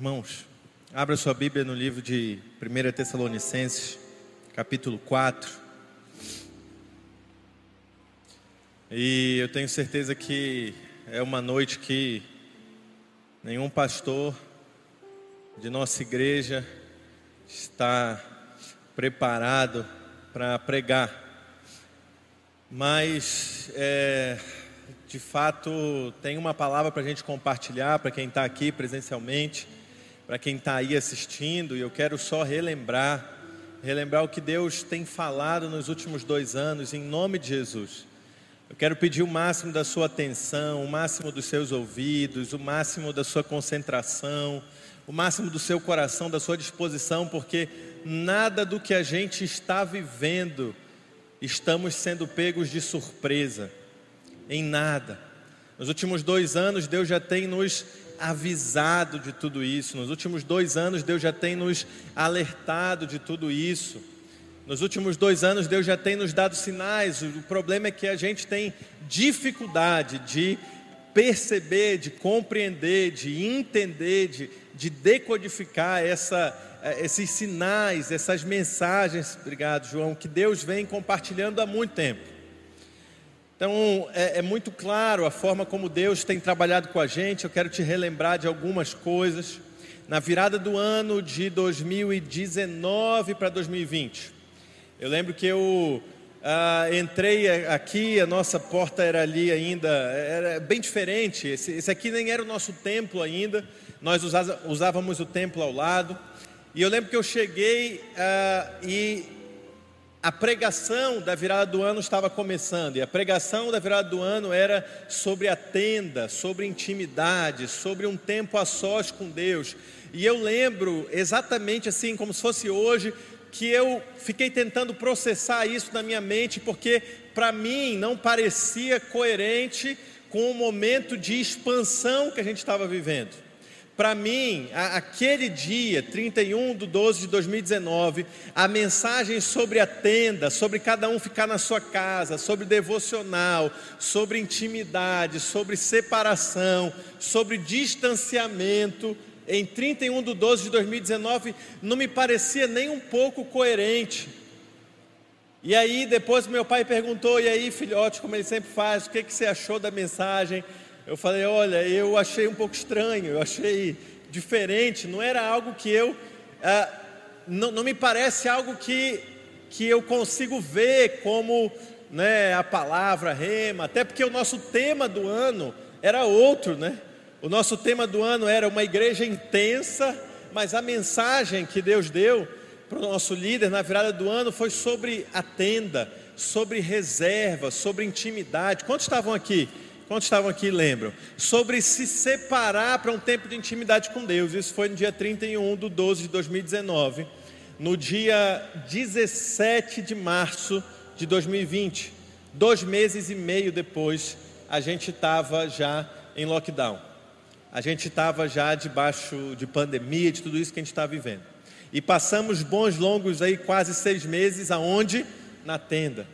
Irmãos, abra sua Bíblia no livro de 1 Tessalonicenses, capítulo 4. E eu tenho certeza que é uma noite que nenhum pastor de nossa igreja está preparado para pregar. Mas, é, de fato, tem uma palavra para a gente compartilhar para quem está aqui presencialmente para quem está aí assistindo, e eu quero só relembrar, relembrar o que Deus tem falado nos últimos dois anos, em nome de Jesus. Eu quero pedir o máximo da sua atenção, o máximo dos seus ouvidos, o máximo da sua concentração, o máximo do seu coração, da sua disposição, porque nada do que a gente está vivendo estamos sendo pegos de surpresa, em nada. Nos últimos dois anos, Deus já tem nos avisado de tudo isso. Nos últimos dois anos, Deus já tem nos alertado de tudo isso. Nos últimos dois anos, Deus já tem nos dado sinais. O problema é que a gente tem dificuldade de perceber, de compreender, de entender, de, de decodificar essa, eh, esses sinais, essas mensagens, obrigado, João, que Deus vem compartilhando há muito tempo. Então, é, é, muito claro a forma como Deus tem trabalhado com a gente. Eu quero te relembrar de algumas coisas. Na virada do ano de 2019 para 2020, eu lembro que eu ah, entrei aqui, a nossa porta era ali ainda, era bem diferente. Esse, esse aqui nem era o nosso templo ainda, nós usávamos o templo ao lado. E eu lembro que eu cheguei ah, e a pregação da virada do ano estava começando, e a pregação da virada do ano era sobre a tenda, sobre intimidade, sobre um tempo a sós com Deus. E eu lembro exatamente assim, como se fosse hoje, que eu fiquei tentando processar isso na minha mente, porque para mim não parecia coerente com o momento de expansão que a gente estava vivendo. Para mim, a, aquele dia, 31 de 12 de 2019, a mensagem sobre a tenda, sobre cada um ficar na sua casa, sobre devocional, sobre intimidade, sobre separação, sobre distanciamento, em 31 de 12 de 2019, não me parecia nem um pouco coerente. E aí, depois meu pai perguntou: e aí, filhote, como ele sempre faz, o que, que você achou da mensagem? Eu falei: olha, eu achei um pouco estranho, eu achei diferente, não era algo que eu. Ah, não, não me parece algo que, que eu consigo ver como né, a palavra rema, até porque o nosso tema do ano era outro, né? O nosso tema do ano era uma igreja intensa, mas a mensagem que Deus deu para o nosso líder na virada do ano foi sobre a tenda, sobre reserva, sobre intimidade. Quantos estavam aqui? Quantos estavam aqui lembram? Sobre se separar para um tempo de intimidade com Deus. Isso foi no dia 31 de 12 de 2019. No dia 17 de março de 2020, dois meses e meio depois, a gente estava já em lockdown. A gente estava já debaixo de pandemia, de tudo isso que a gente está vivendo. E passamos bons longos aí, quase seis meses, aonde? Na tenda.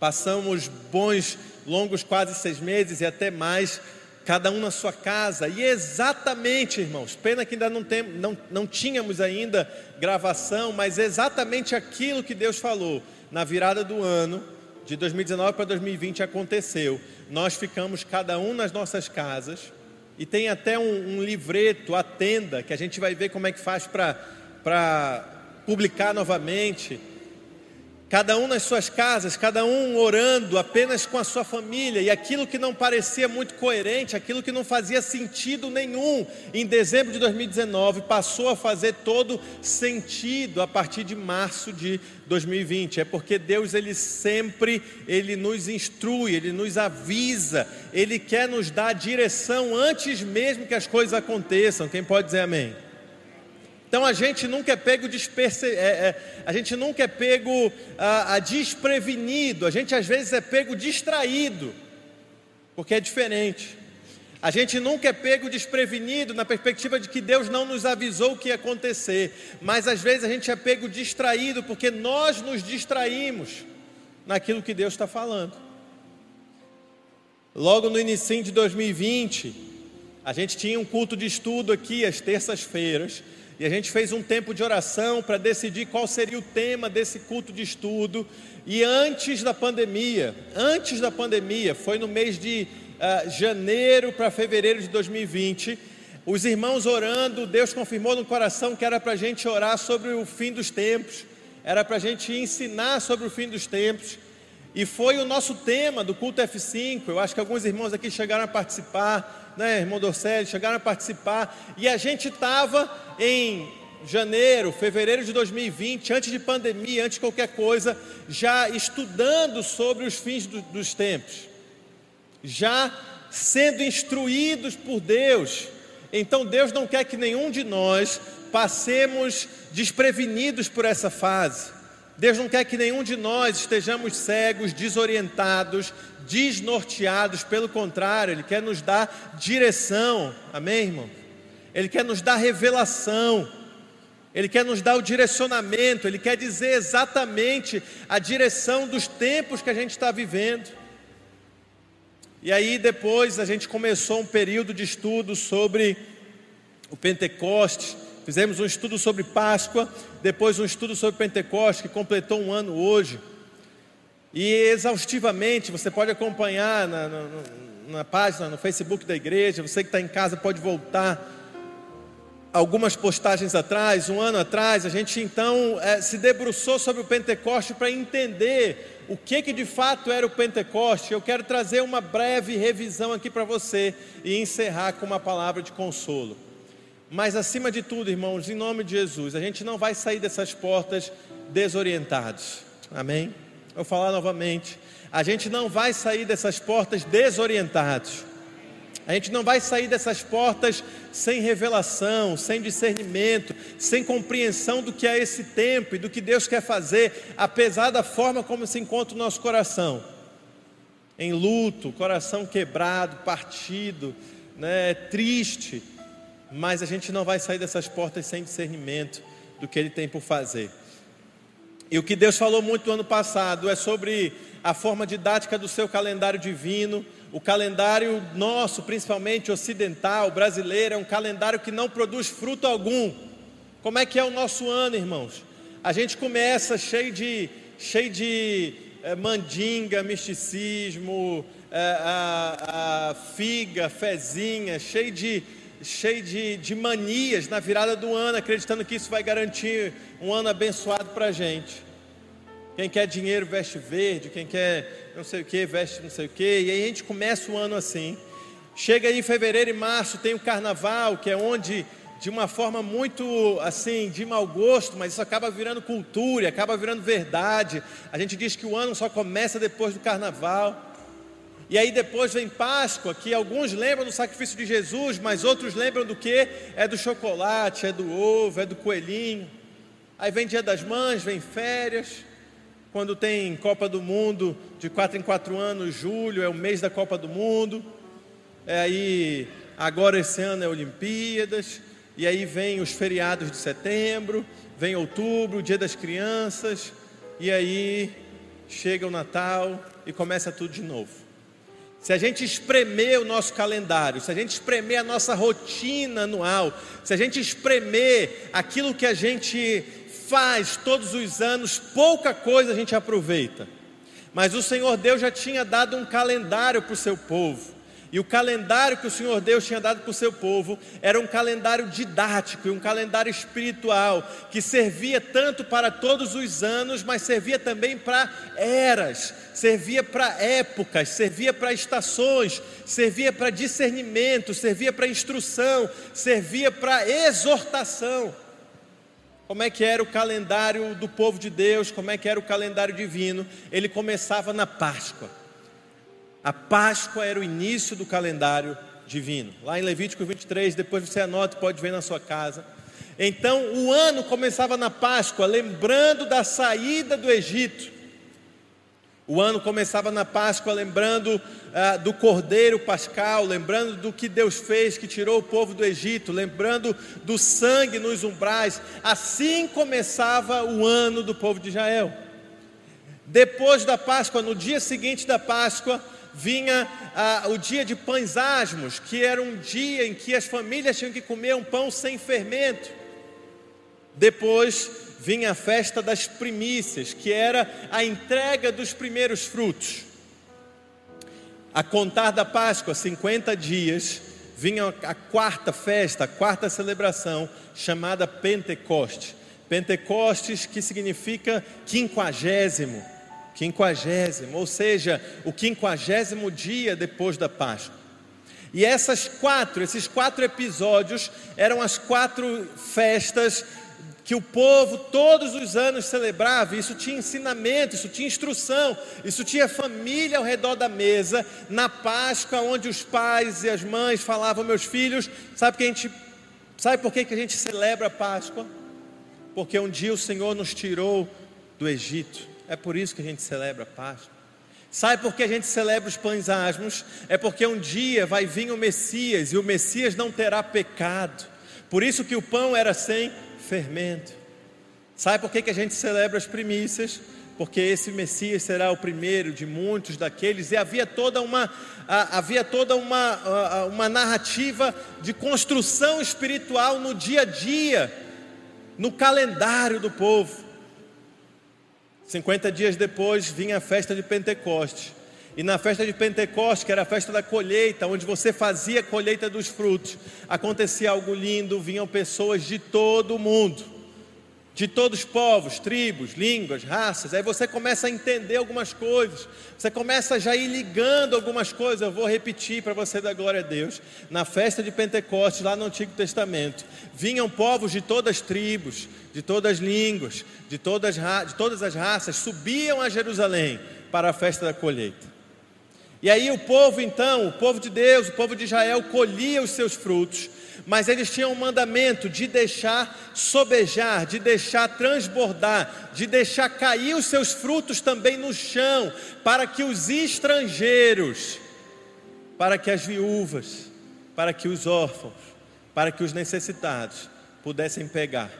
Passamos bons longos quase seis meses e até mais, cada um na sua casa. E exatamente, irmãos, pena que ainda não, tem, não, não tínhamos ainda gravação, mas exatamente aquilo que Deus falou na virada do ano, de 2019 para 2020 aconteceu. Nós ficamos cada um nas nossas casas e tem até um, um livreto, a tenda, que a gente vai ver como é que faz para publicar novamente cada um nas suas casas, cada um orando apenas com a sua família, e aquilo que não parecia muito coerente, aquilo que não fazia sentido nenhum em dezembro de 2019, passou a fazer todo sentido a partir de março de 2020. É porque Deus ele sempre ele nos instrui, ele nos avisa, ele quer nos dar direção antes mesmo que as coisas aconteçam. Quem pode dizer amém? Então a gente nunca é pego. É, é, a gente nunca é pego a, a desprevenido, a gente às vezes é pego distraído, porque é diferente. A gente nunca é pego desprevenido na perspectiva de que Deus não nos avisou o que ia acontecer, mas às vezes a gente é pego distraído porque nós nos distraímos naquilo que Deus está falando. Logo no início de 2020, a gente tinha um culto de estudo aqui às terças-feiras, e a gente fez um tempo de oração para decidir qual seria o tema desse culto de estudo. E antes da pandemia, antes da pandemia, foi no mês de uh, janeiro para fevereiro de 2020, os irmãos orando, Deus confirmou no coração que era para a gente orar sobre o fim dos tempos, era para a gente ensinar sobre o fim dos tempos. E foi o nosso tema do culto F5. Eu acho que alguns irmãos aqui chegaram a participar, né, irmão Dorcelli, chegaram a participar. E a gente estava em janeiro, fevereiro de 2020, antes de pandemia, antes de qualquer coisa, já estudando sobre os fins do, dos tempos, já sendo instruídos por Deus. Então Deus não quer que nenhum de nós passemos desprevenidos por essa fase. Deus não quer que nenhum de nós estejamos cegos, desorientados, desnorteados, pelo contrário, Ele quer nos dar direção, amém, irmão? Ele quer nos dar revelação, Ele quer nos dar o direcionamento, Ele quer dizer exatamente a direção dos tempos que a gente está vivendo. E aí depois a gente começou um período de estudo sobre o Pentecostes, Fizemos um estudo sobre Páscoa, depois um estudo sobre Pentecostes, que completou um ano hoje. E exaustivamente, você pode acompanhar na, na, na página, no Facebook da igreja, você que está em casa pode voltar algumas postagens atrás, um ano atrás, a gente então é, se debruçou sobre o Pentecoste para entender o que, que de fato era o Pentecoste. Eu quero trazer uma breve revisão aqui para você e encerrar com uma palavra de consolo. Mas acima de tudo, irmãos, em nome de Jesus, a gente não vai sair dessas portas desorientados. Amém? Vou falar novamente. A gente não vai sair dessas portas desorientados. A gente não vai sair dessas portas sem revelação, sem discernimento, sem compreensão do que é esse tempo e do que Deus quer fazer, apesar da forma como se encontra o nosso coração. Em luto, coração quebrado, partido, né, triste mas a gente não vai sair dessas portas sem discernimento do que Ele tem por fazer. E o que Deus falou muito no ano passado é sobre a forma didática do seu calendário divino. O calendário nosso, principalmente ocidental, brasileiro, é um calendário que não produz fruto algum. Como é que é o nosso ano, irmãos? A gente começa cheio de, cheio de é, mandinga, misticismo, é, a, a figa, fezinha, cheio de cheio de, de manias na virada do ano, acreditando que isso vai garantir um ano abençoado para a gente. Quem quer dinheiro veste verde, quem quer não sei o que veste não sei o que, e aí a gente começa o ano assim. Chega aí em fevereiro e março, tem o carnaval, que é onde, de uma forma muito assim, de mau gosto, mas isso acaba virando cultura, acaba virando verdade. A gente diz que o ano só começa depois do carnaval. E aí depois vem Páscoa, que alguns lembram do sacrifício de Jesus, mas outros lembram do que? É do chocolate, é do ovo, é do coelhinho. Aí vem Dia das Mães, vem férias. Quando tem Copa do Mundo, de quatro em quatro anos, julho é o mês da Copa do Mundo. É aí, agora esse ano é Olimpíadas. E aí vem os feriados de setembro, vem outubro, Dia das Crianças. E aí chega o Natal e começa tudo de novo. Se a gente espremer o nosso calendário, se a gente espremer a nossa rotina anual, se a gente espremer aquilo que a gente faz todos os anos, pouca coisa a gente aproveita. Mas o Senhor Deus já tinha dado um calendário para o seu povo. E o calendário que o Senhor Deus tinha dado para o seu povo era um calendário didático e um calendário espiritual que servia tanto para todos os anos, mas servia também para eras, servia para épocas, servia para estações, servia para discernimento, servia para instrução, servia para exortação. Como é que era o calendário do povo de Deus? Como é que era o calendário divino? Ele começava na Páscoa. A Páscoa era o início do calendário divino. Lá em Levítico 23, depois você anota, pode ver na sua casa. Então, o ano começava na Páscoa, lembrando da saída do Egito. O ano começava na Páscoa, lembrando ah, do Cordeiro Pascal, lembrando do que Deus fez, que tirou o povo do Egito, lembrando do sangue nos umbrais. Assim começava o ano do povo de Israel. Depois da Páscoa, no dia seguinte da Páscoa, vinha ah, o dia de pães asmos, que era um dia em que as famílias tinham que comer um pão sem fermento. Depois vinha a festa das primícias, que era a entrega dos primeiros frutos. A contar da Páscoa, 50 dias, vinha a quarta festa, a quarta celebração, chamada Pentecoste. Pentecostes, que significa quinquagésimo, quinquagésimo, ou seja, o quinquagésimo dia depois da Páscoa. E essas quatro, esses quatro episódios eram as quatro festas que o povo todos os anos celebrava, isso tinha ensinamento, isso tinha instrução, isso tinha família ao redor da mesa, na Páscoa, onde os pais e as mães falavam, meus filhos, sabe que a gente, sabe por que, que a gente celebra a Páscoa? Porque um dia o Senhor nos tirou do Egito, é por isso que a gente celebra a Páscoa. Sabe por que a gente celebra os pães asmos? É porque um dia vai vir o Messias e o Messias não terá pecado. Por isso que o pão era sem fermento. Sabe por que, que a gente celebra as primícias? Porque esse Messias será o primeiro de muitos daqueles, e havia toda uma, havia toda uma, uma narrativa de construção espiritual no dia a dia, no calendário do povo. 50 dias depois vinha a festa de Pentecostes. E na festa de Pentecostes, que era a festa da colheita, onde você fazia a colheita dos frutos, acontecia algo lindo, vinham pessoas de todo o mundo, de todos os povos, tribos, línguas, raças. Aí você começa a entender algumas coisas, você começa já a ir ligando algumas coisas. Eu vou repetir para você dar glória a Deus. Na festa de Pentecostes, lá no Antigo Testamento, vinham povos de todas as tribos, de todas as línguas, de todas, de todas as raças, subiam a Jerusalém para a festa da colheita. E aí o povo, então, o povo de Deus, o povo de Israel, colhia os seus frutos, mas eles tinham um mandamento de deixar sobejar, de deixar transbordar, de deixar cair os seus frutos também no chão, para que os estrangeiros, para que as viúvas, para que os órfãos, para que os necessitados pudessem pegar.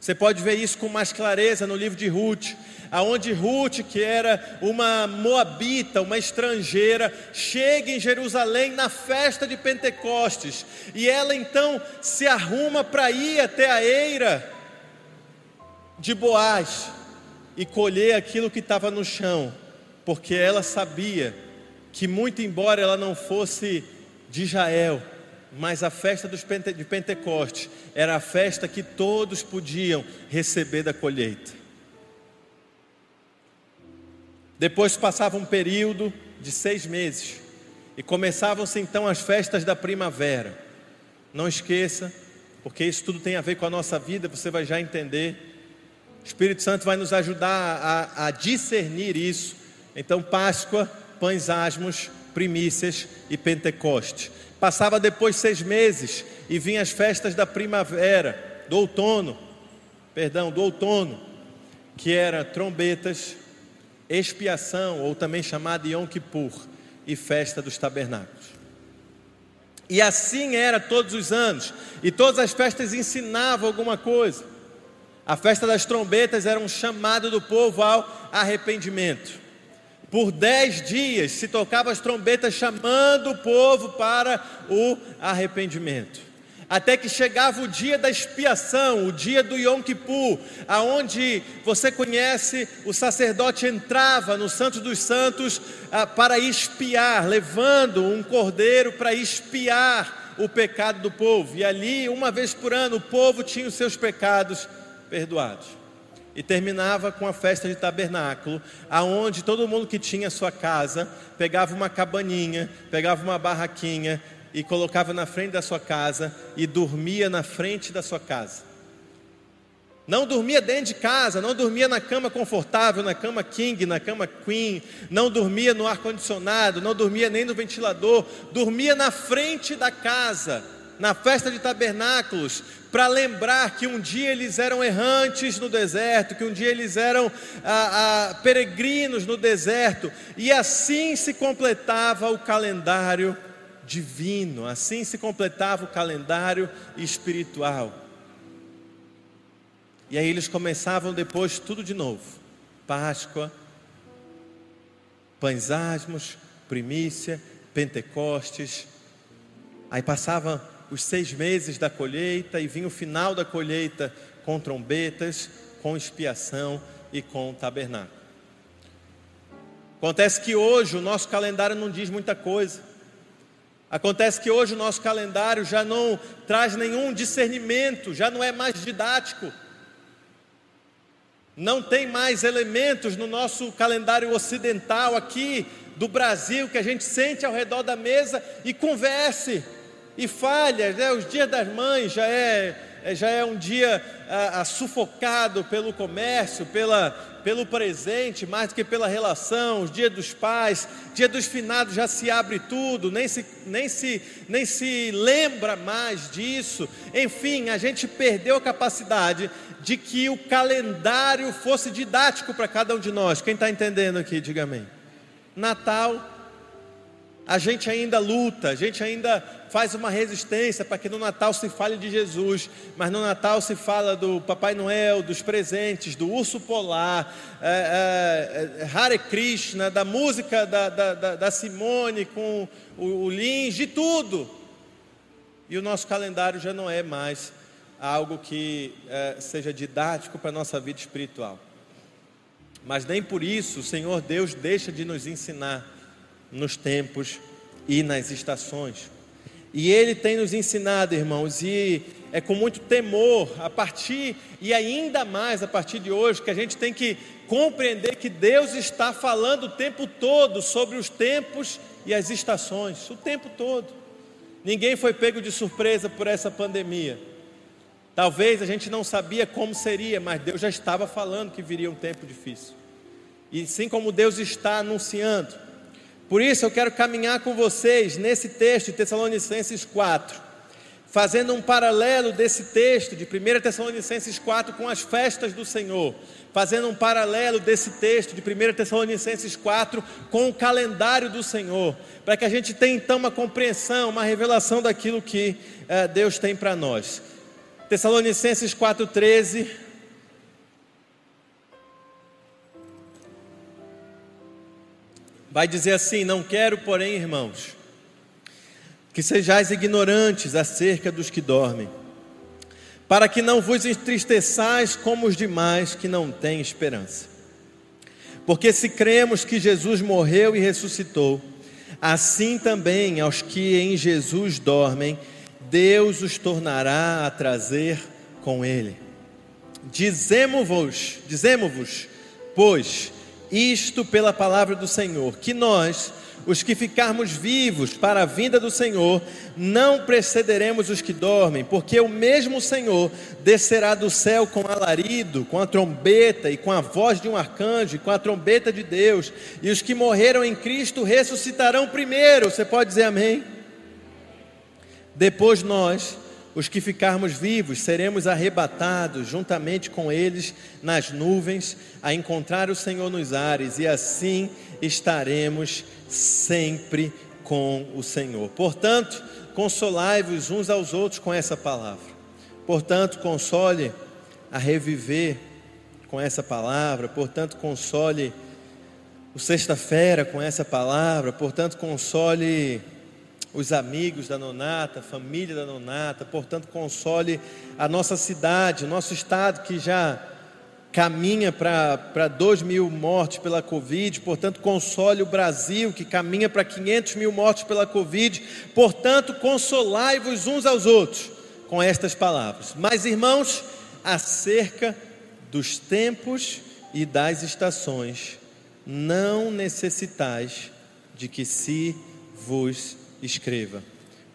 Você pode ver isso com mais clareza no livro de Ruth, aonde Ruth, que era uma moabita, uma estrangeira, chega em Jerusalém na festa de Pentecostes, e ela então se arruma para ir até a eira de Boaz e colher aquilo que estava no chão, porque ela sabia que muito embora ela não fosse de Israel, mas a festa de Pentecostes era a festa que todos podiam receber da colheita. Depois passava um período de seis meses e começavam-se então as festas da primavera. Não esqueça, porque isso tudo tem a ver com a nossa vida, você vai já entender. O Espírito Santo vai nos ajudar a, a discernir isso. Então, Páscoa, pães asmos, primícias e Pentecoste. Passava depois seis meses e vinham as festas da primavera, do outono, perdão, do outono, que era trombetas, expiação, ou também chamada Yom Kippur, e festa dos tabernáculos. E assim era todos os anos, e todas as festas ensinavam alguma coisa. A festa das trombetas era um chamado do povo ao arrependimento. Por dez dias se tocava as trombetas chamando o povo para o arrependimento até que chegava o dia da expiação, o dia do Yom Kippur, aonde você conhece, o sacerdote entrava no Santo dos Santos ah, para expiar, levando um cordeiro para expiar o pecado do povo. E ali, uma vez por ano, o povo tinha os seus pecados perdoados. E terminava com a festa de tabernáculo, aonde todo mundo que tinha sua casa pegava uma cabaninha, pegava uma barraquinha, e colocava na frente da sua casa e dormia na frente da sua casa. Não dormia dentro de casa, não dormia na cama confortável, na cama king, na cama queen, não dormia no ar condicionado, não dormia nem no ventilador, dormia na frente da casa, na festa de tabernáculos, para lembrar que um dia eles eram errantes no deserto, que um dia eles eram ah, ah, peregrinos no deserto, e assim se completava o calendário divino. Assim se completava o calendário espiritual. E aí eles começavam depois tudo de novo: Páscoa, pães asmos, primícia, Pentecostes. Aí passavam os seis meses da colheita e vinha o final da colheita com trombetas, com expiação e com tabernáculo. Acontece que hoje o nosso calendário não diz muita coisa. Acontece que hoje o nosso calendário já não traz nenhum discernimento, já não é mais didático. Não tem mais elementos no nosso calendário ocidental aqui do Brasil que a gente sente ao redor da mesa e converse e falha. Né? Os dias das mães já é, é já é um dia ah, sufocado pelo comércio, pela, pelo presente, mais do que pela relação, os dias dos pais, dia dos finados já se abre tudo, nem se, nem se, nem se lembra mais disso. Enfim, a gente perdeu a capacidade de que o calendário fosse didático para cada um de nós. Quem está entendendo aqui, diga amém. Natal a gente ainda luta, a gente ainda faz uma resistência para que no Natal se fale de Jesus, mas no Natal se fala do Papai Noel, dos presentes, do urso polar, é, é, é Hare Krishna, da música da, da, da, da Simone com o, o Lins, de tudo. E o nosso calendário já não é mais algo que é, seja didático para a nossa vida espiritual. Mas nem por isso o Senhor Deus deixa de nos ensinar nos tempos e nas estações. E Ele tem nos ensinado, irmãos, e é com muito temor, a partir e ainda mais a partir de hoje, que a gente tem que compreender que Deus está falando o tempo todo sobre os tempos e as estações, o tempo todo. Ninguém foi pego de surpresa por essa pandemia. Talvez a gente não sabia como seria, mas Deus já estava falando que viria um tempo difícil. E assim como Deus está anunciando, por isso eu quero caminhar com vocês nesse texto de Tessalonicenses 4, fazendo um paralelo desse texto de 1 Tessalonicenses 4 com as festas do Senhor, fazendo um paralelo desse texto de 1 Tessalonicenses 4 com o calendário do Senhor, para que a gente tenha então uma compreensão, uma revelação daquilo que eh, Deus tem para nós. Tessalonicenses 4,13 vai dizer assim: Não quero, porém, irmãos, que sejais ignorantes acerca dos que dormem, para que não vos entristeçais como os demais que não têm esperança. Porque se cremos que Jesus morreu e ressuscitou, assim também aos que em Jesus dormem, Deus os tornará a trazer com ele. Dizemos-vos, dizemos-vos, pois, isto pela palavra do Senhor, que nós, os que ficarmos vivos para a vinda do Senhor, não precederemos os que dormem, porque o mesmo Senhor descerá do céu com alarido, com a trombeta e com a voz de um arcanjo, com a trombeta de Deus, e os que morreram em Cristo ressuscitarão primeiro. Você pode dizer amém? Depois nós os que ficarmos vivos seremos arrebatados juntamente com eles nas nuvens, a encontrar o Senhor nos ares, e assim estaremos sempre com o Senhor. Portanto, consolai-vos uns aos outros com essa palavra. Portanto, console a reviver com essa palavra. Portanto, console o sexta-feira com essa palavra. Portanto, console os amigos da Nonata, família da Nonata, portanto, console a nossa cidade, o nosso estado que já caminha para 2 mil mortes pela Covid, portanto, console o Brasil que caminha para 500 mil mortes pela Covid, portanto, consolai-vos uns aos outros com estas palavras. Mas, irmãos, acerca dos tempos e das estações, não necessitais de que se vos escreva,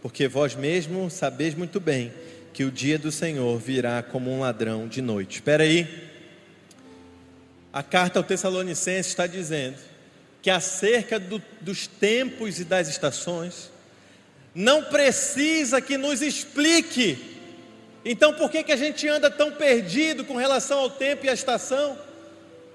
porque vós mesmo sabeis muito bem que o dia do Senhor virá como um ladrão de noite. Espera aí. A carta ao Tessalonicenses está dizendo que acerca do, dos tempos e das estações, não precisa que nos explique. Então, por que, que a gente anda tão perdido com relação ao tempo e à estação?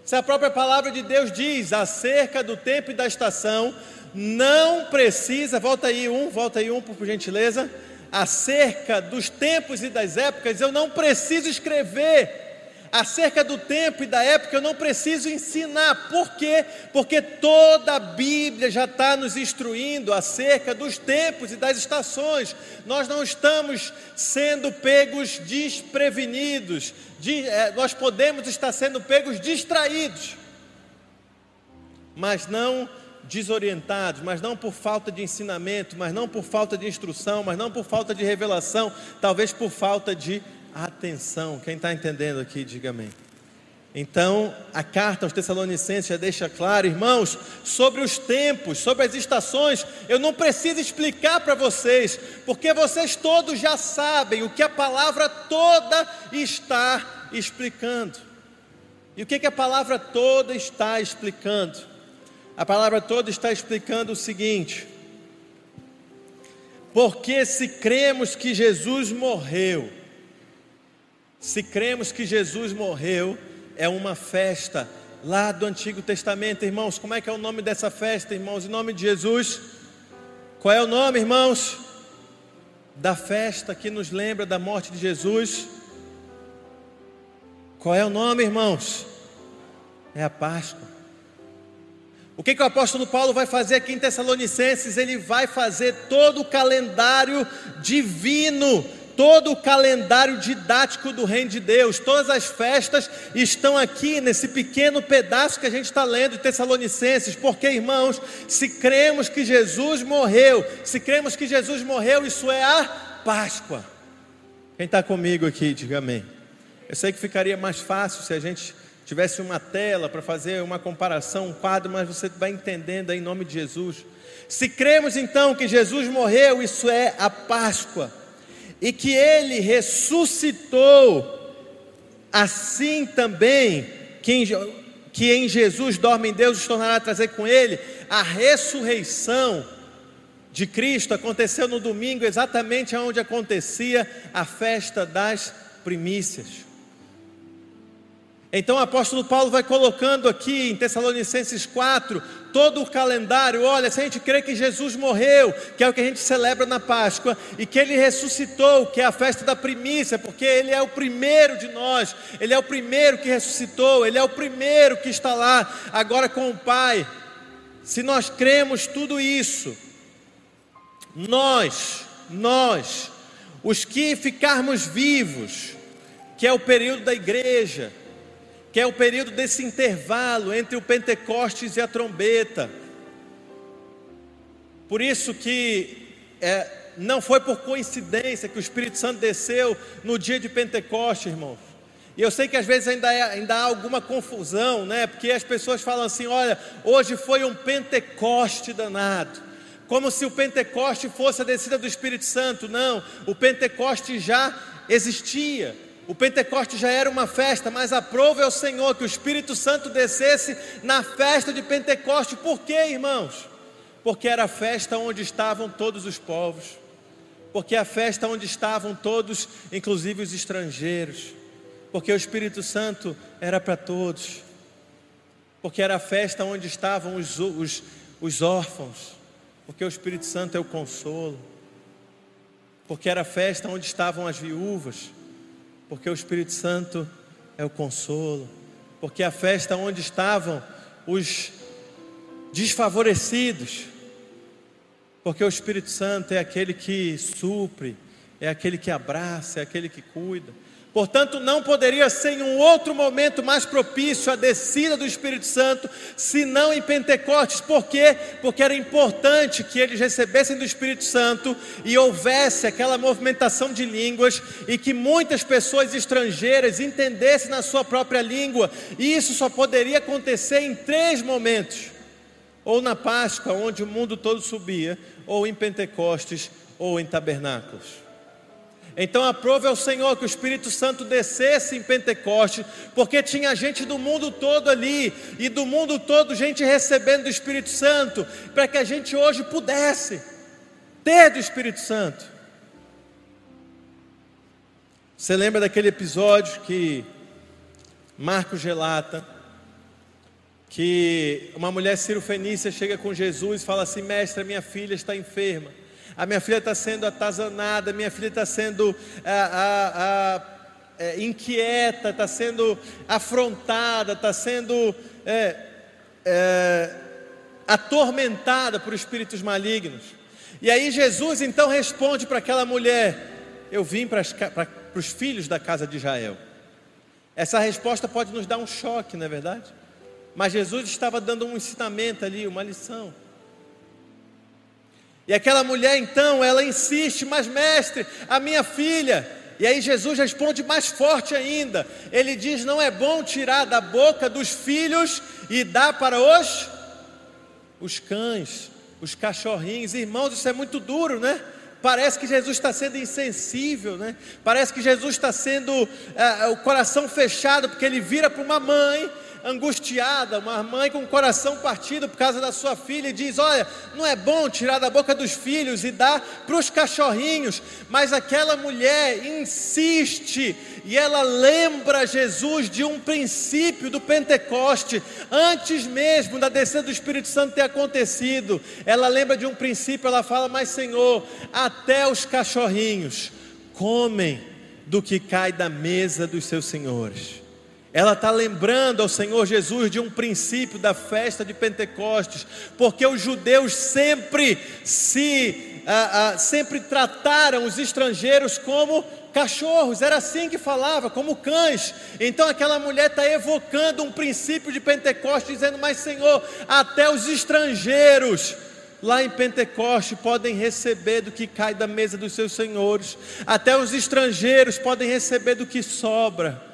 Se a própria palavra de Deus diz acerca do tempo e da estação, não precisa, volta aí um, volta aí um, por gentileza, acerca dos tempos e das épocas, eu não preciso escrever. acerca do tempo e da época eu não preciso ensinar. Por quê? Porque toda a Bíblia já está nos instruindo acerca dos tempos e das estações. Nós não estamos sendo pegos desprevenidos, de, é, nós podemos estar sendo pegos distraídos, mas não desorientados, mas não por falta de ensinamento, mas não por falta de instrução, mas não por falta de revelação, talvez por falta de atenção. Quem está entendendo aqui, diga amém. Então, a carta aos Tessalonicenses já deixa claro, irmãos, sobre os tempos, sobre as estações, eu não preciso explicar para vocês, porque vocês todos já sabem o que a palavra toda está explicando. E o que, que a palavra toda está explicando? A palavra toda está explicando o seguinte: porque se cremos que Jesus morreu, se cremos que Jesus morreu, é uma festa lá do Antigo Testamento, irmãos. Como é que é o nome dessa festa, irmãos? Em nome de Jesus. Qual é o nome, irmãos? Da festa que nos lembra da morte de Jesus. Qual é o nome, irmãos? É a Páscoa. O que, que o apóstolo Paulo vai fazer aqui em Tessalonicenses? Ele vai fazer todo o calendário divino todo o calendário didático do Reino de Deus, todas as festas estão aqui nesse pequeno pedaço que a gente está lendo de Tessalonicenses, porque irmãos, se cremos que Jesus morreu, se cremos que Jesus morreu, isso é a Páscoa. Quem está comigo aqui, diga amém. Eu sei que ficaria mais fácil se a gente tivesse uma tela para fazer uma comparação, um quadro, mas você vai entendendo aí em nome de Jesus. Se cremos então que Jesus morreu, isso é a Páscoa e que ele ressuscitou, assim também que em, que em Jesus dorme em Deus, os tornará a trazer com ele a ressurreição de Cristo aconteceu no domingo, exatamente onde acontecia a festa das primícias. Então o apóstolo Paulo vai colocando aqui em Tessalonicenses 4 todo o calendário. Olha, se a gente crê que Jesus morreu, que é o que a gente celebra na Páscoa, e que ele ressuscitou, que é a festa da primícia, porque ele é o primeiro de nós, ele é o primeiro que ressuscitou, ele é o primeiro que está lá agora com o Pai. Se nós cremos tudo isso, nós, nós, os que ficarmos vivos, que é o período da igreja, que é o período desse intervalo entre o Pentecostes e a trombeta. Por isso que é, não foi por coincidência que o Espírito Santo desceu no dia de Pentecostes, irmãos. E eu sei que às vezes ainda, é, ainda há alguma confusão, né? Porque as pessoas falam assim: olha, hoje foi um Pentecoste danado. Como se o Pentecoste fosse a descida do Espírito Santo. Não, o Pentecoste já existia. O Pentecoste já era uma festa, mas aprove ao Senhor que o Espírito Santo descesse na festa de Pentecoste. Por quê, irmãos? Porque era a festa onde estavam todos os povos. Porque é a festa onde estavam todos, inclusive os estrangeiros. Porque o Espírito Santo era para todos. Porque era a festa onde estavam os, os, os órfãos. Porque o Espírito Santo é o consolo. Porque era a festa onde estavam as viúvas porque o Espírito Santo é o consolo, porque a festa onde estavam os desfavorecidos, porque o Espírito Santo é aquele que supre, é aquele que abraça, é aquele que cuida. Portanto, não poderia ser em um outro momento mais propício a descida do Espírito Santo, senão em Pentecostes. Por quê? Porque era importante que eles recebessem do Espírito Santo e houvesse aquela movimentação de línguas e que muitas pessoas estrangeiras entendessem na sua própria língua. E isso só poderia acontecer em três momentos: ou na Páscoa, onde o mundo todo subia, ou em Pentecostes, ou em tabernáculos. Então aprove ao Senhor que o Espírito Santo descesse em Pentecoste, porque tinha gente do mundo todo ali, e do mundo todo gente recebendo do Espírito Santo, para que a gente hoje pudesse ter do Espírito Santo. Você lembra daquele episódio que Marcos relata, que uma mulher cirofenícia chega com Jesus e fala assim: Mestre, minha filha está enferma a minha filha está sendo atazanada, a minha filha está sendo a, a, a, é, inquieta, está sendo afrontada, está sendo é, é, atormentada por espíritos malignos. E aí Jesus então responde para aquela mulher: Eu vim para, para os filhos da casa de Israel. Essa resposta pode nos dar um choque, não é verdade? Mas Jesus estava dando um ensinamento ali, uma lição. E aquela mulher então, ela insiste, mas mestre, a minha filha. E aí Jesus responde mais forte ainda. Ele diz: Não é bom tirar da boca dos filhos e dar para os os cães, os cachorrinhos. Irmãos, isso é muito duro, né? Parece que Jesus está sendo insensível, né? Parece que Jesus está sendo é, o coração fechado, porque ele vira para uma mãe angustiada, uma mãe com o coração partido por causa da sua filha, e diz: Olha, não é bom tirar da boca dos filhos e dar para os cachorrinhos, mas aquela mulher insiste e ela lembra Jesus de um princípio do Pentecoste, antes mesmo da descida do Espírito Santo ter acontecido. Ela lembra de um princípio, ela fala: Mas Senhor, até os cachorrinhos comem do que cai da mesa dos seus senhores. Ela está lembrando ao Senhor Jesus de um princípio da festa de Pentecostes, porque os judeus sempre se ah, ah, sempre trataram os estrangeiros como cachorros, era assim que falava, como cães. Então aquela mulher está evocando um princípio de Pentecostes, dizendo: Mas Senhor, até os estrangeiros lá em Pentecoste podem receber do que cai da mesa dos seus senhores, até os estrangeiros podem receber do que sobra.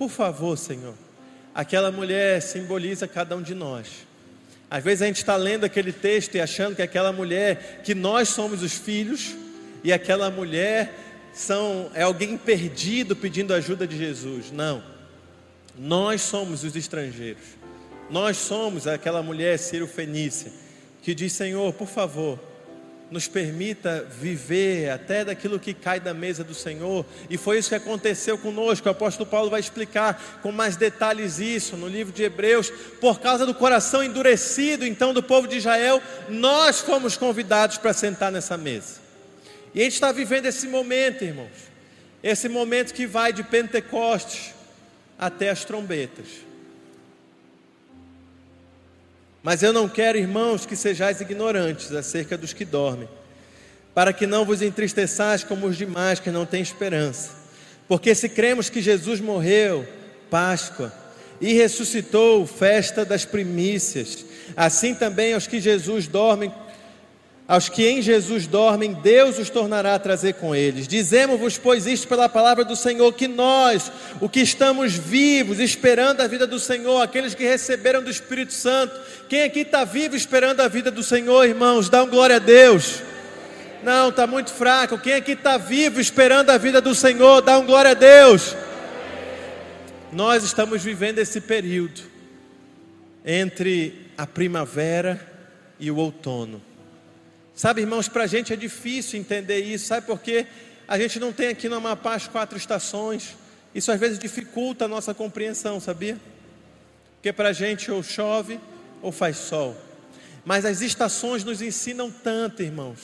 Por favor, Senhor. Aquela mulher simboliza cada um de nós. Às vezes a gente está lendo aquele texto e achando que aquela mulher, que nós somos os filhos, e aquela mulher são, é alguém perdido pedindo ajuda de Jesus. Não. Nós somos os estrangeiros. Nós somos aquela mulher Ciro Fenícia que diz: Senhor, por favor, nos permita viver até daquilo que cai da mesa do Senhor, e foi isso que aconteceu conosco. O apóstolo Paulo vai explicar com mais detalhes isso no livro de Hebreus. Por causa do coração endurecido, então, do povo de Israel, nós fomos convidados para sentar nessa mesa. E a gente está vivendo esse momento, irmãos, esse momento que vai de Pentecostes até as trombetas. Mas eu não quero, irmãos, que sejais ignorantes acerca dos que dormem, para que não vos entristeçais como os demais que não têm esperança. Porque se cremos que Jesus morreu, Páscoa, e ressuscitou, festa das primícias, assim também aos que Jesus dormem aos que em Jesus dormem, Deus os tornará a trazer com eles. Dizemos-vos, pois, isto pela palavra do Senhor, que nós, o que estamos vivos, esperando a vida do Senhor, aqueles que receberam do Espírito Santo, quem aqui está vivo esperando a vida do Senhor, irmãos? Dá um glória a Deus. Não, está muito fraco. Quem aqui está vivo esperando a vida do Senhor? Dá um glória a Deus. Nós estamos vivendo esse período entre a primavera e o outono. Sabe, irmãos, para a gente é difícil entender isso, sabe por quê? A gente não tem aqui no Amapá as quatro estações, isso às vezes dificulta a nossa compreensão, sabia? Porque para a gente ou chove ou faz sol, mas as estações nos ensinam tanto, irmãos.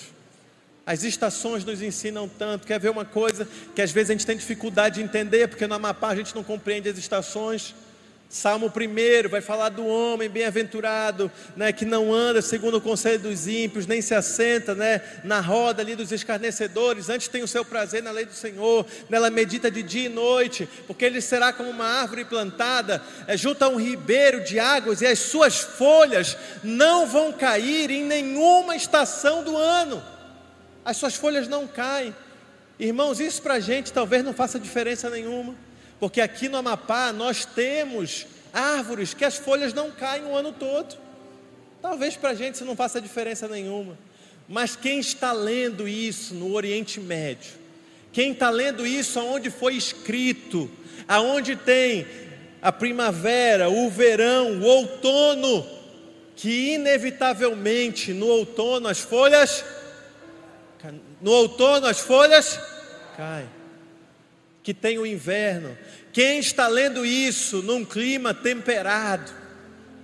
As estações nos ensinam tanto. Quer ver uma coisa que às vezes a gente tem dificuldade de entender, porque no Amapá a gente não compreende as estações. Salmo 1 vai falar do homem bem-aventurado, né, que não anda segundo o conselho dos ímpios, nem se assenta né, na roda ali dos escarnecedores, antes tem o seu prazer na lei do Senhor, nela medita de dia e noite, porque ele será como uma árvore plantada é, junto a um ribeiro de águas, e as suas folhas não vão cair em nenhuma estação do ano, as suas folhas não caem. Irmãos, isso para a gente talvez não faça diferença nenhuma. Porque aqui no Amapá nós temos árvores que as folhas não caem o ano todo. Talvez para a gente isso não faça diferença nenhuma. Mas quem está lendo isso no Oriente Médio, quem está lendo isso aonde foi escrito, aonde tem a primavera, o verão, o outono, que inevitavelmente no outono as folhas, no outono as folhas caem que tem o inverno. Quem está lendo isso num clima temperado?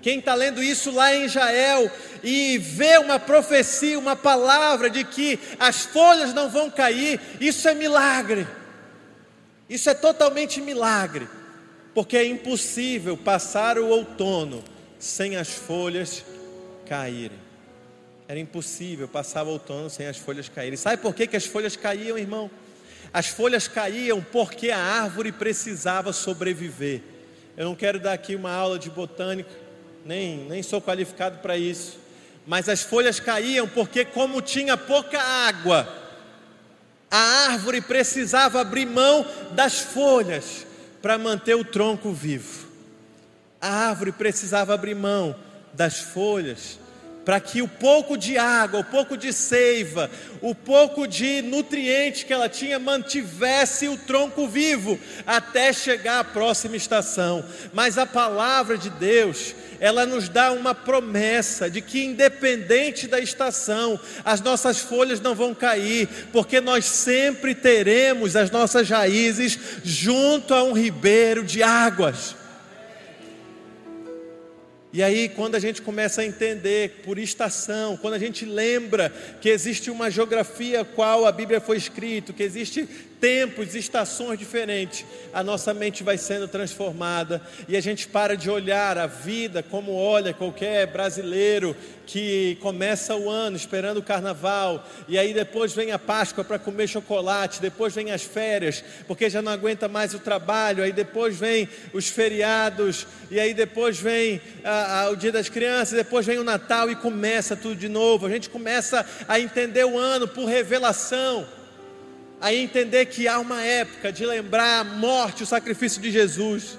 Quem está lendo isso lá em Israel e vê uma profecia, uma palavra de que as folhas não vão cair, isso é milagre. Isso é totalmente milagre, porque é impossível passar o outono sem as folhas caírem. Era impossível passar o outono sem as folhas caírem. Sabe por que, que as folhas caíam, irmão? As folhas caíam porque a árvore precisava sobreviver. Eu não quero dar aqui uma aula de botânica, nem, nem sou qualificado para isso. Mas as folhas caíam porque, como tinha pouca água, a árvore precisava abrir mão das folhas para manter o tronco vivo. A árvore precisava abrir mão das folhas para que o pouco de água, o pouco de seiva, o pouco de nutriente que ela tinha mantivesse o tronco vivo até chegar à próxima estação. Mas a palavra de Deus, ela nos dá uma promessa de que independente da estação, as nossas folhas não vão cair, porque nós sempre teremos as nossas raízes junto a um ribeiro de águas. E aí, quando a gente começa a entender por estação, quando a gente lembra que existe uma geografia qual a Bíblia foi escrita, que existe tempos, estações diferentes, a nossa mente vai sendo transformada e a gente para de olhar a vida como olha qualquer brasileiro que começa o ano esperando o carnaval e aí depois vem a Páscoa para comer chocolate, depois vem as férias, porque já não aguenta mais o trabalho, aí depois vem os feriados e aí depois vem a, a, o Dia das Crianças, depois vem o Natal e começa tudo de novo. A gente começa a entender o ano por revelação a entender que há uma época de lembrar a morte, o sacrifício de Jesus,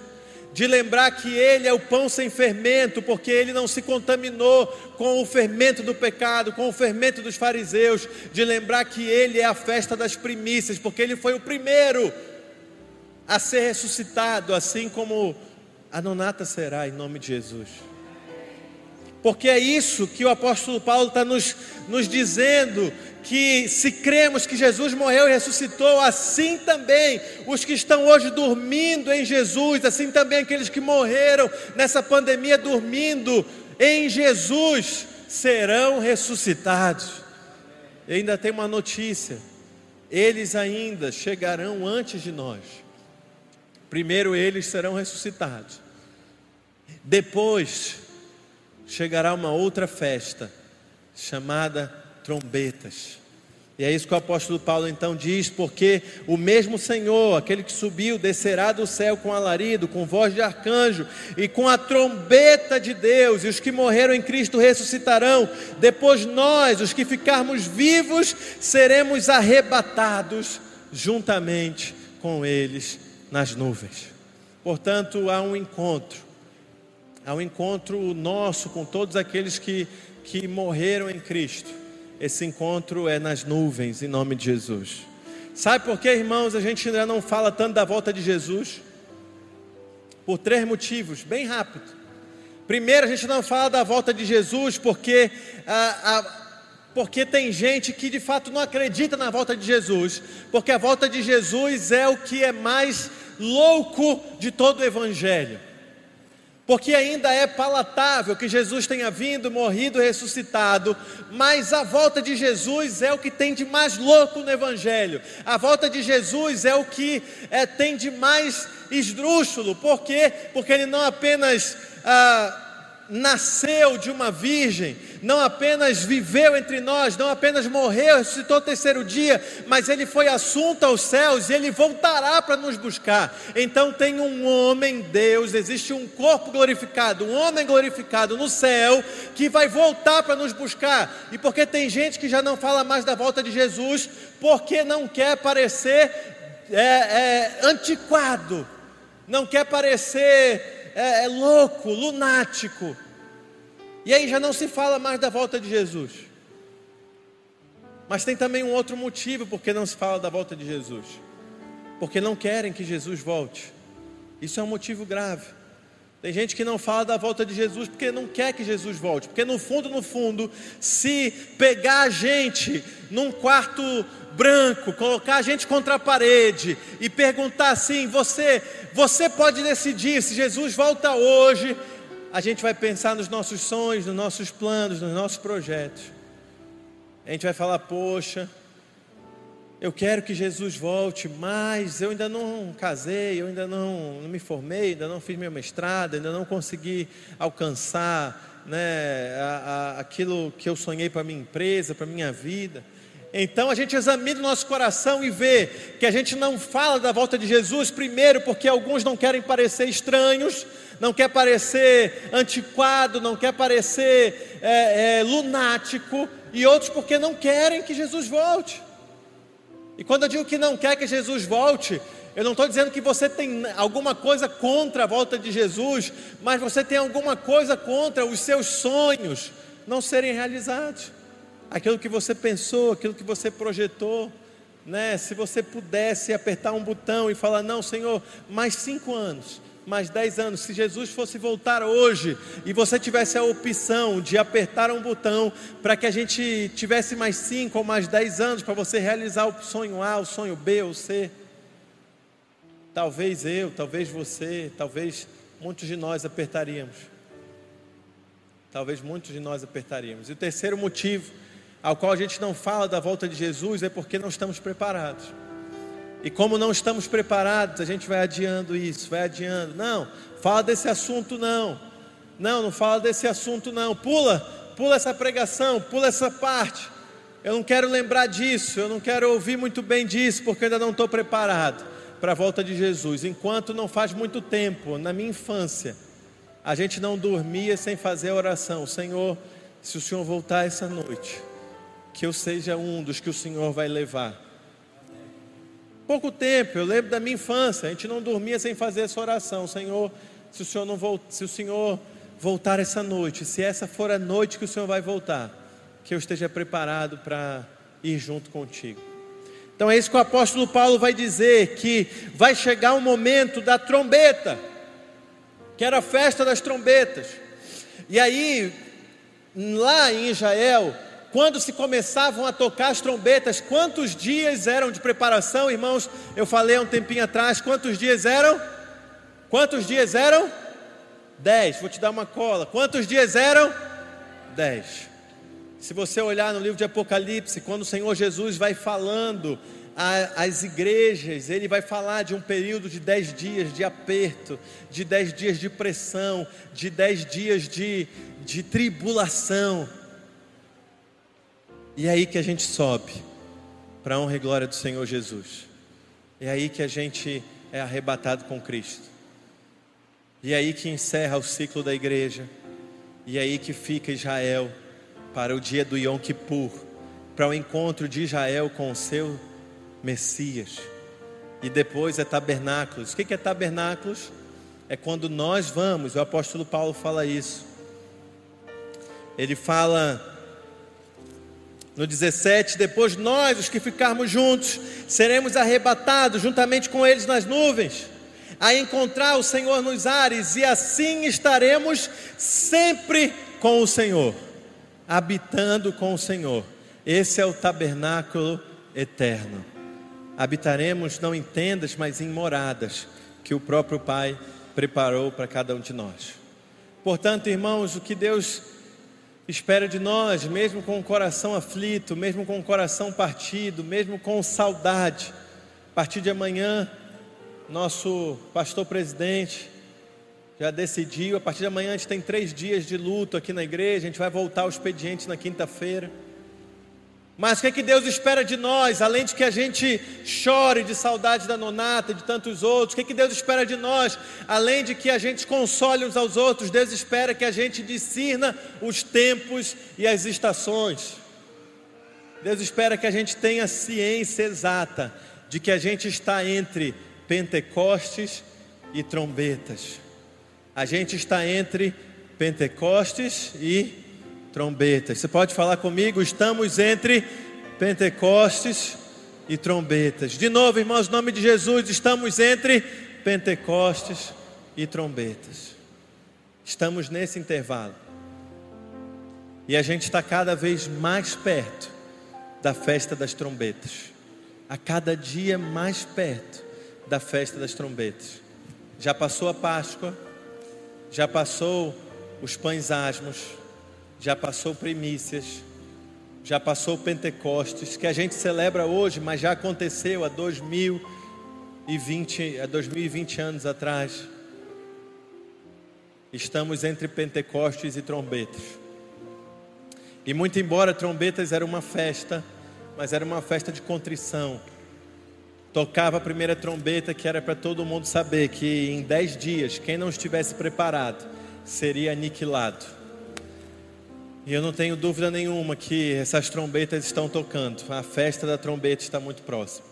de lembrar que Ele é o pão sem fermento, porque Ele não se contaminou com o fermento do pecado, com o fermento dos fariseus, de lembrar que Ele é a festa das primícias, porque Ele foi o primeiro a ser ressuscitado, assim como a nonata será, em nome de Jesus. Porque é isso que o apóstolo Paulo está nos, nos dizendo, que se cremos que Jesus morreu e ressuscitou, assim também os que estão hoje dormindo em Jesus, assim também aqueles que morreram nessa pandemia dormindo em Jesus, serão ressuscitados. E ainda tem uma notícia: eles ainda chegarão antes de nós. Primeiro eles serão ressuscitados. Depois chegará uma outra festa chamada trombetas. E é isso que o apóstolo Paulo então diz, porque o mesmo Senhor, aquele que subiu, descerá do céu com alarido, com voz de arcanjo e com a trombeta de Deus, e os que morreram em Cristo ressuscitarão. Depois nós, os que ficarmos vivos, seremos arrebatados juntamente com eles nas nuvens. Portanto, há um encontro, há um encontro nosso com todos aqueles que, que morreram em Cristo esse encontro é nas nuvens, em nome de Jesus. Sabe por que, irmãos, a gente ainda não fala tanto da volta de Jesus? Por três motivos, bem rápido. Primeiro, a gente não fala da volta de Jesus porque, a, a, porque tem gente que de fato não acredita na volta de Jesus, porque a volta de Jesus é o que é mais louco de todo o Evangelho porque ainda é palatável que Jesus tenha vindo, morrido, ressuscitado, mas a volta de Jesus é o que tem de mais louco no Evangelho, a volta de Jesus é o que é, tem de mais esdrúxulo, por quê? Porque ele não apenas. Ah, nasceu de uma virgem, não apenas viveu entre nós, não apenas morreu, ressuscitou o terceiro dia, mas ele foi assunto aos céus e ele voltará para nos buscar. Então tem um homem, Deus, existe um corpo glorificado, um homem glorificado no céu que vai voltar para nos buscar. E porque tem gente que já não fala mais da volta de Jesus, porque não quer parecer é, é, antiquado, não quer parecer é, é louco, lunático. E aí já não se fala mais da volta de Jesus. Mas tem também um outro motivo porque não se fala da volta de Jesus. Porque não querem que Jesus volte. Isso é um motivo grave. Tem gente que não fala da volta de Jesus porque não quer que Jesus volte. Porque no fundo, no fundo, se pegar a gente num quarto branco, colocar a gente contra a parede e perguntar assim: você, você pode decidir se Jesus volta hoje a gente vai pensar nos nossos sonhos, nos nossos planos, nos nossos projetos. A gente vai falar: poxa, eu quero que Jesus volte, mas eu ainda não casei, eu ainda não, não me formei, ainda não fiz meu mestrado, ainda não consegui alcançar né, a, a, aquilo que eu sonhei para minha empresa, para minha vida. Então a gente examina o nosso coração e vê que a gente não fala da volta de Jesus, primeiro porque alguns não querem parecer estranhos, não quer parecer antiquado, não quer parecer é, é, lunático, e outros porque não querem que Jesus volte. E quando eu digo que não quer que Jesus volte, eu não estou dizendo que você tem alguma coisa contra a volta de Jesus, mas você tem alguma coisa contra os seus sonhos não serem realizados. Aquilo que você pensou, aquilo que você projetou, né? Se você pudesse apertar um botão e falar: Não, Senhor, mais cinco anos, mais dez anos, se Jesus fosse voltar hoje e você tivesse a opção de apertar um botão para que a gente tivesse mais cinco ou mais dez anos para você realizar o sonho A, o sonho B ou C, talvez eu, talvez você, talvez muitos de nós apertaríamos. Talvez muitos de nós apertaríamos. E o terceiro motivo ao qual a gente não fala da volta de Jesus é porque não estamos preparados. E como não estamos preparados, a gente vai adiando isso, vai adiando. Não, fala desse assunto não. Não, não fala desse assunto não. Pula, pula essa pregação, pula essa parte. Eu não quero lembrar disso, eu não quero ouvir muito bem disso, porque ainda não estou preparado para a volta de Jesus. Enquanto não faz muito tempo, na minha infância, a gente não dormia sem fazer a oração: Senhor, se o Senhor voltar essa noite, que eu seja um dos que o Senhor vai levar Pouco tempo, eu lembro da minha infância, a gente não dormia sem fazer essa oração, Senhor, se o Senhor não volt, se o Senhor voltar essa noite, se essa for a noite que o Senhor vai voltar, que eu esteja preparado para ir junto contigo. Então é isso que o apóstolo Paulo vai dizer que vai chegar o momento da trombeta, que era a festa das trombetas. E aí, lá em Israel, quando se começavam a tocar as trombetas, quantos dias eram de preparação, irmãos? Eu falei há um tempinho atrás, quantos dias eram? Quantos dias eram? Dez, vou te dar uma cola. Quantos dias eram? Dez. Se você olhar no livro de Apocalipse, quando o Senhor Jesus vai falando às igrejas, ele vai falar de um período de dez dias de aperto, de dez dias de pressão, de dez dias de, de tribulação. E é aí que a gente sobe para a honra e glória do Senhor Jesus. É aí que a gente é arrebatado com Cristo. E é aí que encerra o ciclo da igreja. E é aí que fica Israel para o dia do Yom Kippur, para o encontro de Israel com o seu Messias. E depois é tabernáculos. O que é tabernáculos? É quando nós vamos, o apóstolo Paulo fala isso. Ele fala no 17, depois nós, os que ficarmos juntos, seremos arrebatados juntamente com eles nas nuvens, a encontrar o Senhor nos ares, e assim estaremos sempre com o Senhor, habitando com o Senhor. Esse é o tabernáculo eterno. Habitaremos não em tendas, mas em moradas que o próprio Pai preparou para cada um de nós. Portanto, irmãos, o que Deus espera de nós, mesmo com o coração aflito, mesmo com o coração partido, mesmo com saudade. A partir de amanhã, nosso pastor presidente já decidiu. A partir de amanhã, a gente tem três dias de luto aqui na igreja. A gente vai voltar ao expediente na quinta-feira. Mas o que, é que Deus espera de nós, além de que a gente chore de saudade da nonata, de tantos outros? O que, é que Deus espera de nós, além de que a gente console uns aos outros? Deus espera que a gente discirna os tempos e as estações. Deus espera que a gente tenha ciência exata de que a gente está entre Pentecostes e trombetas. A gente está entre Pentecostes e trombetas. Você pode falar comigo? Estamos entre Pentecostes e trombetas. De novo, irmãos, em nome de Jesus, estamos entre Pentecostes e trombetas. Estamos nesse intervalo. E a gente está cada vez mais perto da festa das trombetas. A cada dia mais perto da festa das trombetas. Já passou a Páscoa, já passou os pães asmos, já passou primícias, Já passou Pentecostes, que a gente celebra hoje, mas já aconteceu há 2020, há 2020 anos atrás. Estamos entre Pentecostes e trombetas. E muito embora trombetas era uma festa, mas era uma festa de contrição. Tocava a primeira trombeta que era para todo mundo saber que em dez dias, quem não estivesse preparado seria aniquilado. E eu não tenho dúvida nenhuma que essas trombetas estão tocando. A festa da trombeta está muito próxima.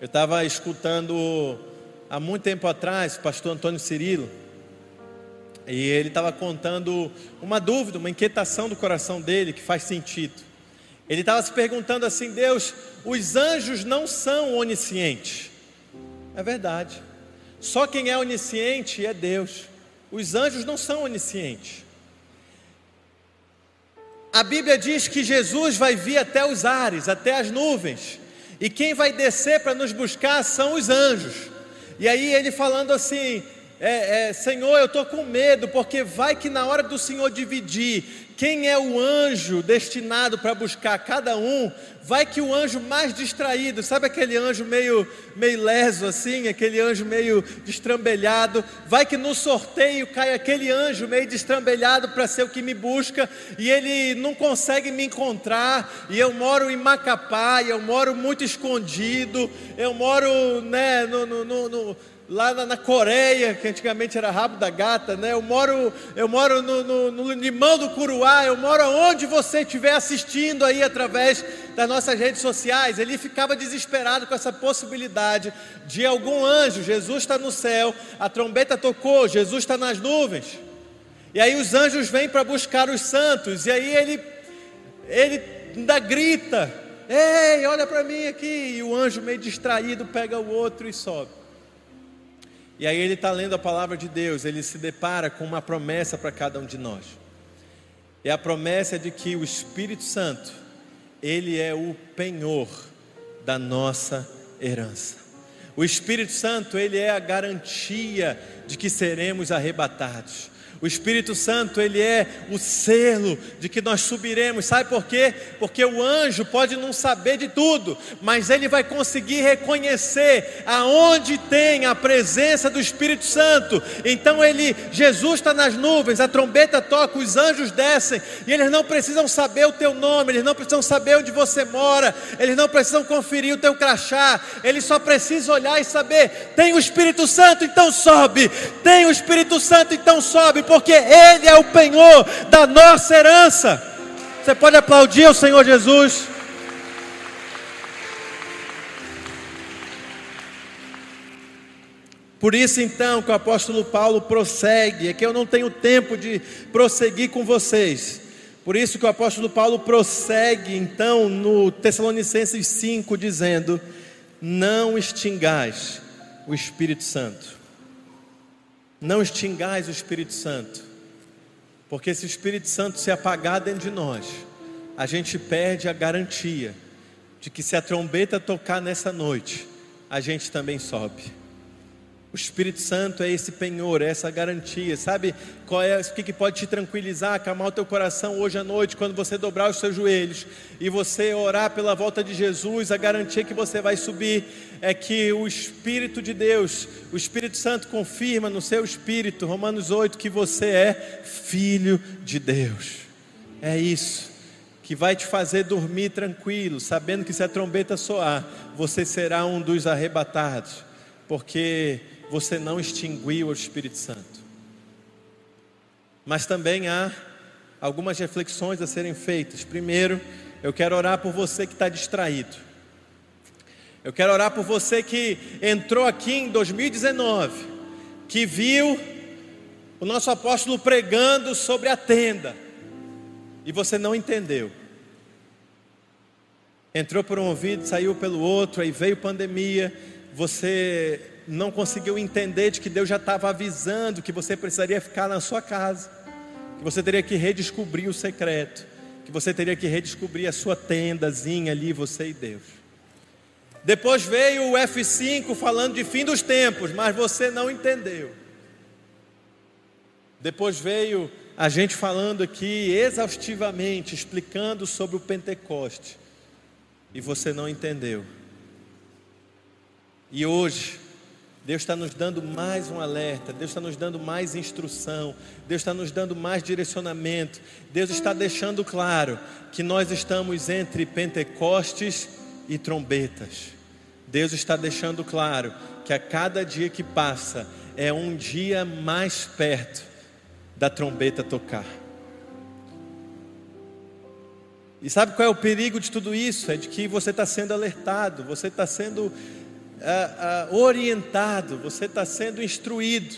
Eu estava escutando há muito tempo atrás o pastor Antônio Cirilo. E ele estava contando uma dúvida, uma inquietação do coração dele que faz sentido. Ele estava se perguntando assim: Deus, os anjos não são oniscientes. É verdade. Só quem é onisciente é Deus. Os anjos não são oniscientes. A Bíblia diz que Jesus vai vir até os ares, até as nuvens, e quem vai descer para nos buscar são os anjos. E aí ele falando assim: é, é, Senhor, eu estou com medo, porque vai que na hora do Senhor dividir quem é o anjo destinado para buscar cada um, vai que o anjo mais distraído, sabe aquele anjo meio, meio leso assim, aquele anjo meio destrambelhado, vai que no sorteio cai aquele anjo meio destrambelhado para ser o que me busca, e ele não consegue me encontrar, e eu moro em Macapá, e eu moro muito escondido, eu moro né, no, no, no lá na, na, Coreia, que antigamente era rabo da gata, né? Eu moro, eu moro no, no, no limão do Curuá, eu moro onde você estiver assistindo aí através das nossas redes sociais. Ele ficava desesperado com essa possibilidade de algum anjo. Jesus está no céu, a trombeta tocou, Jesus está nas nuvens. E aí os anjos vêm para buscar os santos, e aí ele, ele ainda grita: Ei, olha para mim aqui. E o anjo, meio distraído, pega o outro e sobe. E aí ele está lendo a palavra de Deus, ele se depara com uma promessa para cada um de nós. É a promessa de que o Espírito Santo, ele é o penhor da nossa herança. O Espírito Santo, ele é a garantia de que seremos arrebatados. O Espírito Santo, ele é o selo de que nós subiremos. Sabe por quê? Porque o anjo pode não saber de tudo, mas ele vai conseguir reconhecer aonde tem a presença do Espírito Santo. Então ele, Jesus está nas nuvens, a trombeta toca, os anjos descem, e eles não precisam saber o teu nome, eles não precisam saber onde você mora, eles não precisam conferir o teu crachá, eles só precisam olhar e saber: tem o Espírito Santo, então sobe, tem o Espírito Santo, então sobe porque Ele é o penhor da nossa herança. Você pode aplaudir o Senhor Jesus. Por isso então que o apóstolo Paulo prossegue, é que eu não tenho tempo de prosseguir com vocês. Por isso que o apóstolo Paulo prossegue então no Tessalonicenses 5 dizendo: Não extingais o Espírito Santo. Não extingais o Espírito Santo, porque se o Espírito Santo se apagar dentro de nós, a gente perde a garantia de que se a trombeta tocar nessa noite, a gente também sobe. O Espírito Santo é esse penhor, é essa garantia. Sabe qual é, o que, que pode te tranquilizar, acalmar o teu coração hoje à noite, quando você dobrar os seus joelhos e você orar pela volta de Jesus, a garantia que você vai subir é que o Espírito de Deus, o Espírito Santo confirma no seu espírito, Romanos 8, que você é filho de Deus. É isso que vai te fazer dormir tranquilo, sabendo que se a trombeta soar, você será um dos arrebatados, porque você não extinguiu o Espírito Santo. Mas também há algumas reflexões a serem feitas. Primeiro, eu quero orar por você que está distraído. Eu quero orar por você que entrou aqui em 2019, que viu o nosso apóstolo pregando sobre a tenda, e você não entendeu. Entrou por um ouvido, saiu pelo outro, aí veio pandemia, você não conseguiu entender de que Deus já estava avisando que você precisaria ficar na sua casa, que você teria que redescobrir o secreto, que você teria que redescobrir a sua tendazinha ali, você e Deus. Depois veio o F5 falando de fim dos tempos, mas você não entendeu. Depois veio a gente falando aqui exaustivamente, explicando sobre o Pentecoste, e você não entendeu. E hoje, Deus está nos dando mais um alerta, Deus está nos dando mais instrução, Deus está nos dando mais direcionamento, Deus está deixando claro que nós estamos entre Pentecostes e trombetas. Deus está deixando claro que a cada dia que passa é um dia mais perto da trombeta tocar. E sabe qual é o perigo de tudo isso? É de que você está sendo alertado, você está sendo ah, ah, orientado, você está sendo instruído.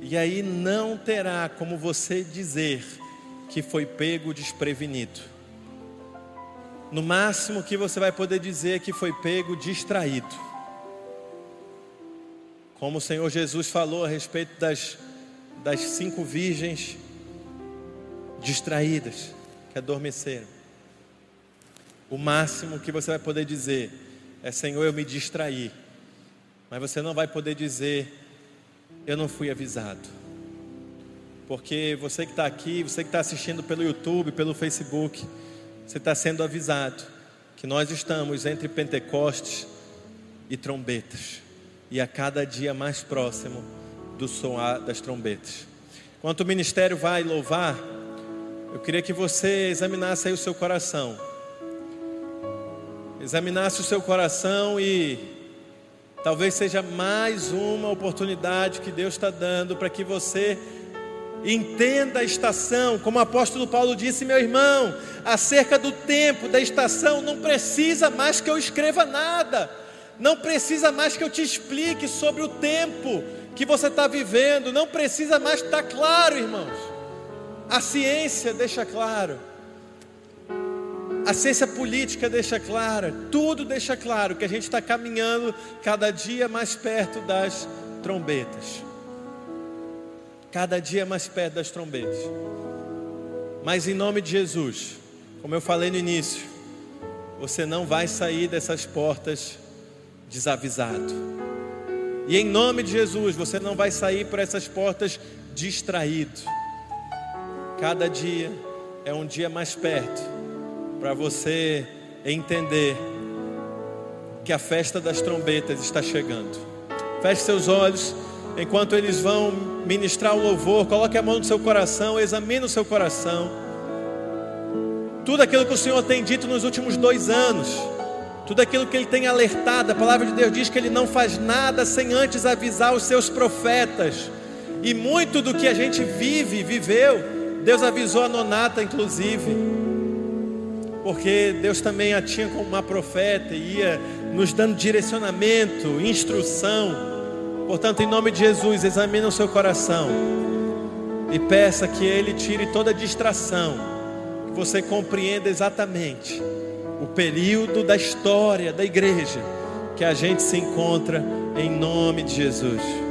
E aí não terá como você dizer que foi pego desprevenido. No máximo que você vai poder dizer que foi pego distraído. Como o Senhor Jesus falou a respeito das, das cinco virgens distraídas que adormeceram. O máximo que você vai poder dizer é: Senhor, eu me distraí. Mas você não vai poder dizer: Eu não fui avisado. Porque você que está aqui, você que está assistindo pelo YouTube, pelo Facebook, você está sendo avisado que nós estamos entre Pentecostes e trombetas, e a cada dia mais próximo do som das trombetas. Enquanto o ministério vai louvar, eu queria que você examinasse aí o seu coração examinasse o seu coração e talvez seja mais uma oportunidade que Deus está dando para que você entenda a estação, como o apóstolo Paulo disse, meu irmão, acerca do tempo, da estação, não precisa mais que eu escreva nada, não precisa mais que eu te explique sobre o tempo que você está vivendo, não precisa mais estar tá claro, irmãos. A ciência deixa claro. A ciência política deixa clara, tudo deixa claro que a gente está caminhando cada dia mais perto das trombetas. Cada dia mais perto das trombetas. Mas em nome de Jesus, como eu falei no início, você não vai sair dessas portas desavisado. E em nome de Jesus, você não vai sair por essas portas distraído. Cada dia é um dia mais perto para você entender que a festa das trombetas está chegando. Feche seus olhos enquanto eles vão ministrar o louvor. Coloque a mão no seu coração, examine o seu coração. Tudo aquilo que o Senhor tem dito nos últimos dois anos, tudo aquilo que Ele tem alertado, a palavra de Deus diz que Ele não faz nada sem antes avisar os seus profetas. E muito do que a gente vive, viveu, Deus avisou a Nonata, inclusive porque Deus também a tinha como uma profeta e ia nos dando direcionamento, instrução. Portanto, em nome de Jesus, examine o seu coração e peça que Ele tire toda distração, que você compreenda exatamente o período da história da igreja que a gente se encontra em nome de Jesus.